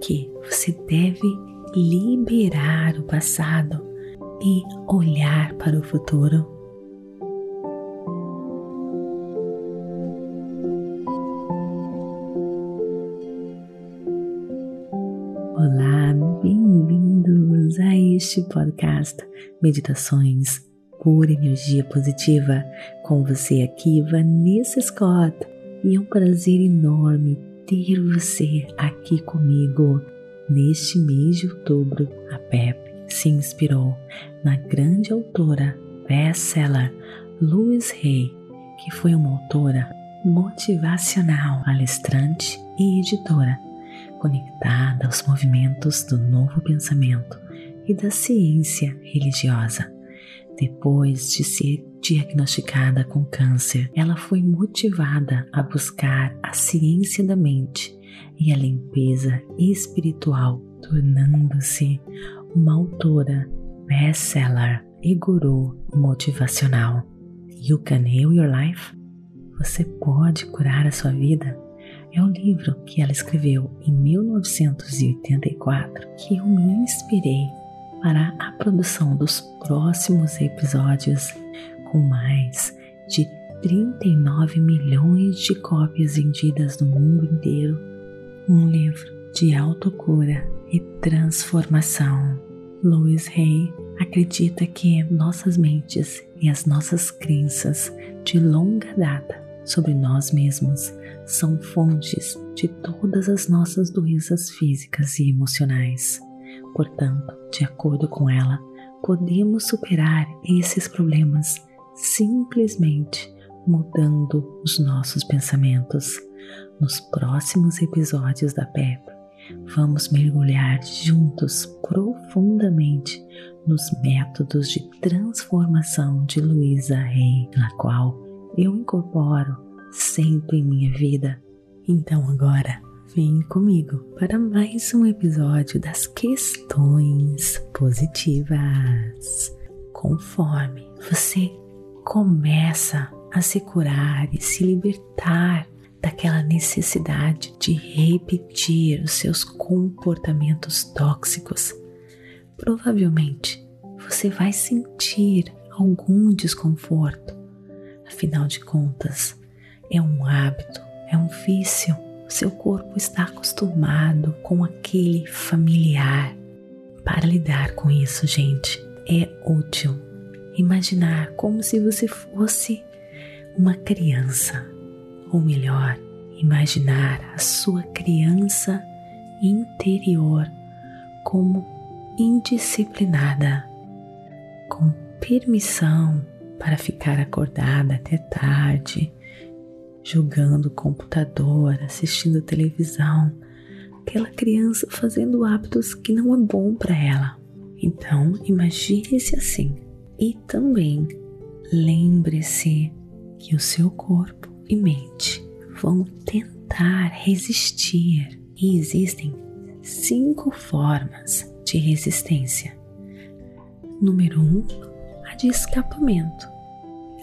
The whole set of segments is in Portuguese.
que você deve liberar o passado e olhar para o futuro. Olá, bem-vindos a este podcast Meditações por Energia Positiva. Com você aqui, Vanessa Scott, e é um prazer enorme ter você aqui comigo. Neste mês de outubro, a PEP se inspirou na grande autora best-seller Louise Hay, que foi uma autora motivacional, palestrante e editora, conectada aos movimentos do novo pensamento e da ciência religiosa. Depois de ser diagnosticada com câncer, ela foi motivada a buscar a ciência da mente e a limpeza espiritual, tornando-se uma autora best-seller e guru motivacional. You Can Heal Your Life? Você pode curar a sua vida? É um livro que ela escreveu em 1984 que eu me inspirei para a produção dos próximos episódios com mais de 39 milhões de cópias vendidas no mundo inteiro. Um livro de autocura e transformação. Louis Hay acredita que nossas mentes e as nossas crenças de longa data sobre nós mesmos são fontes de todas as nossas doenças físicas e emocionais. Portanto, de acordo com ela, podemos superar esses problemas simplesmente mudando os nossos pensamentos. Nos próximos episódios da PEP, vamos mergulhar juntos profundamente nos métodos de transformação de Luísa Rey, na qual eu incorporo sempre em minha vida. Então agora Vem comigo para mais um episódio das questões positivas. Conforme você começa a se curar e se libertar daquela necessidade de repetir os seus comportamentos tóxicos, provavelmente você vai sentir algum desconforto. Afinal de contas, é um hábito, é um vício seu corpo está acostumado com aquele familiar. Para lidar com isso, gente, é útil imaginar como se você fosse uma criança, ou melhor, imaginar a sua criança interior como indisciplinada, com permissão para ficar acordada até tarde, jogando computador, assistindo televisão, aquela criança fazendo hábitos que não é bom para ela. Então, imagine-se assim. E também lembre-se que o seu corpo e mente vão tentar resistir e existem cinco formas de resistência. Número um, a de escapamento,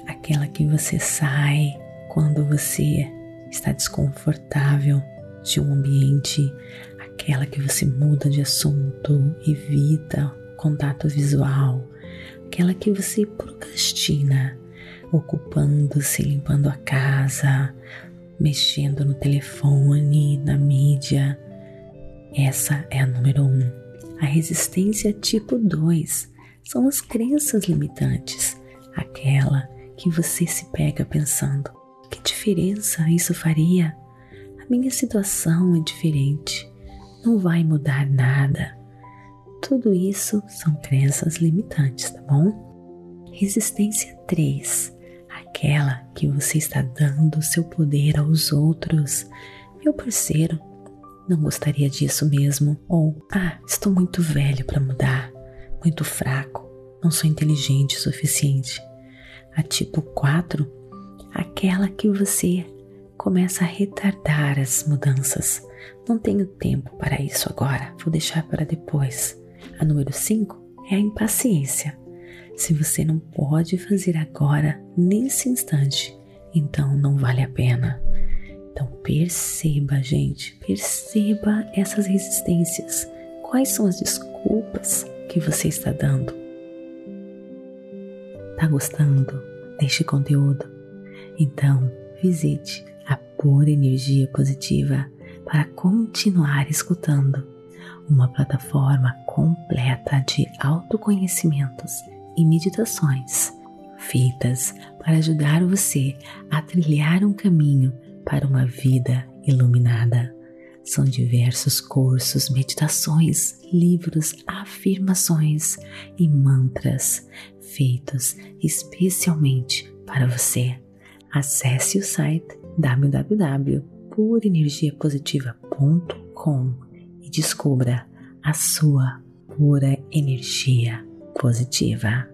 aquela que você sai quando você está desconfortável de um ambiente, aquela que você muda de assunto, evita contato visual, aquela que você procrastina, ocupando-se, limpando a casa, mexendo no telefone, na mídia. Essa é a número um. A resistência tipo 2 são as crenças limitantes, aquela que você se pega pensando: diferença isso faria? A minha situação é diferente. Não vai mudar nada. Tudo isso são crenças limitantes, tá bom? Resistência 3. Aquela que você está dando seu poder aos outros. Meu parceiro, não gostaria disso mesmo. Ou, ah, estou muito velho para mudar, muito fraco, não sou inteligente o suficiente. A tipo 4 aquela que você começa a retardar as mudanças. Não tenho tempo para isso agora, vou deixar para depois. A número 5 é a impaciência. Se você não pode fazer agora, nesse instante, então não vale a pena. Então perceba, gente, perceba essas resistências. Quais são as desculpas que você está dando? Tá gostando deste conteúdo? Então visite a Pura Energia Positiva para continuar escutando uma plataforma completa de autoconhecimentos e meditações feitas para ajudar você a trilhar um caminho para uma vida iluminada. São diversos cursos, meditações, livros, afirmações e mantras feitos especialmente para você. Acesse o site www.purenergiapositiva.com e descubra a sua pura energia positiva.